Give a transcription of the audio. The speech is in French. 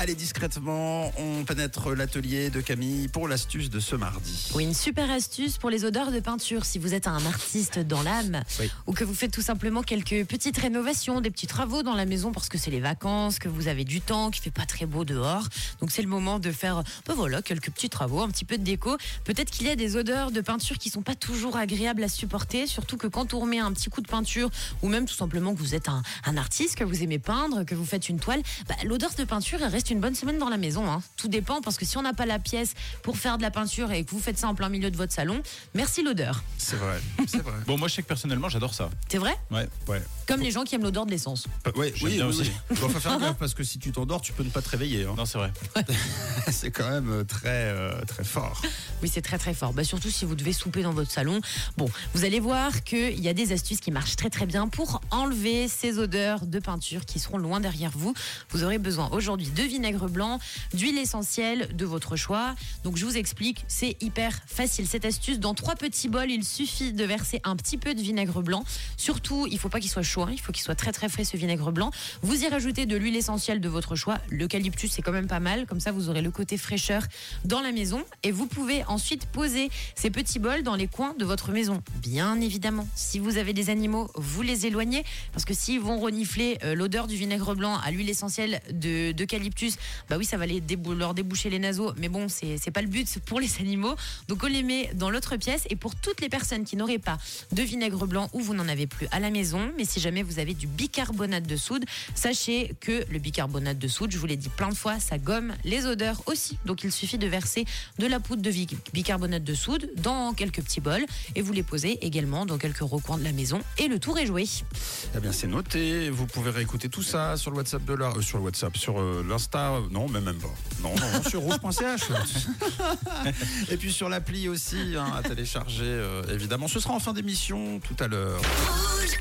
Allez, discrètement, on pénètre l'atelier de Camille pour l'astuce de ce mardi. Oui, une super astuce pour les odeurs de peinture. Si vous êtes un artiste dans l'âme Oui. ou que vous faites tout simplement quelques petites rénovations, des petits travaux dans la maison parce que c'est les vacances, que vous avez du temps, qu'il fait pas très beau dehors. Donc c'est le moment de faire, ben voilà, quelques petits travaux, un petit peu de déco. Peut-être qu'il y a des odeurs de peinture qui sont pas toujours agréables à supporter, surtout que quand on remet un petit coup de peinture ou même tout simplement que vous êtes un, un artiste, que vous aimez peindre, que vous faites une toile, bah, l'odeur de peinture elle reste une bonne semaine dans la maison. hein. Tout dépend parce que si on n'a pas la pièce pour faire de la peinture et que vous faites ça en plein milieu de votre salon, merci l'odeur. C'est vrai, c'est vrai. Bon, moi, je sais que personnellement, j'adore ça. C'est vrai? Ouais. Ouais. Comme les gens qui aiment l'odeur de l'essence. Euh, ouais, oui, bien oui, aussi. oui. Bon, faut faire gaffe parce que si tu t'endors, tu peux ne pas te réveiller. hein. Non, c'est vrai. C'est quand même euh, très, euh, très fort. Oui, c'est très très fort. Bah, surtout si vous devez souper dans votre salon. Bon, vous allez voir qu'il y a des astuces qui marchent très très bien pour enlever ces odeurs de peinture qui seront loin derrière vous. Vous aurez besoin aujourd'hui de vinaigre blanc, d'huile essentielle de votre choix. Donc je vous explique, c'est hyper facile cette astuce. Dans trois petits bols, il suffit de verser un petit peu de vinaigre blanc. Surtout, il faut pas qu'il soit chaud, hein. il faut qu'il soit très très frais ce vinaigre blanc. Vous y rajoutez de l'huile essentielle de votre choix. L'eucalyptus, c'est quand même pas mal. Comme ça, vous aurez le côté fraîcheur dans la maison. Et vous pouvez ensuite poser ces petits bols dans les coins de votre maison. Bien évidemment, si vous avez des animaux, vous les éloignez. Parce que s'ils vont renifler euh, l'odeur du vinaigre blanc à l'huile essentielle de- bah oui, ça va leur déboucher les naseaux. Mais bon, c'est pas le but pour les animaux. Donc on les met dans l'autre pièce. Et pour toutes les personnes qui n'auraient pas de vinaigre blanc ou vous n'en avez plus à la maison, mais si jamais vous avez du bicarbonate de soude, sachez que le bicarbonate de soude, je vous l'ai dit plein de fois, ça gomme les odeurs aussi. Donc il suffit de verser de la poudre de bicarbonate de soude dans quelques petits bols et vous les posez également dans quelques recoins de la maison et le tour est joué. Eh bien, c'est noté. Vous pouvez réécouter tout ça sur le WhatsApp euh, sur le WhatsApp, sur euh, l'Insta. Euh, Non, mais même pas. Non, non, sur rouge.ch. Et puis sur l'appli aussi, hein, à télécharger. euh, évidemment, ce sera en fin d'émission tout à l'heure. Rouge.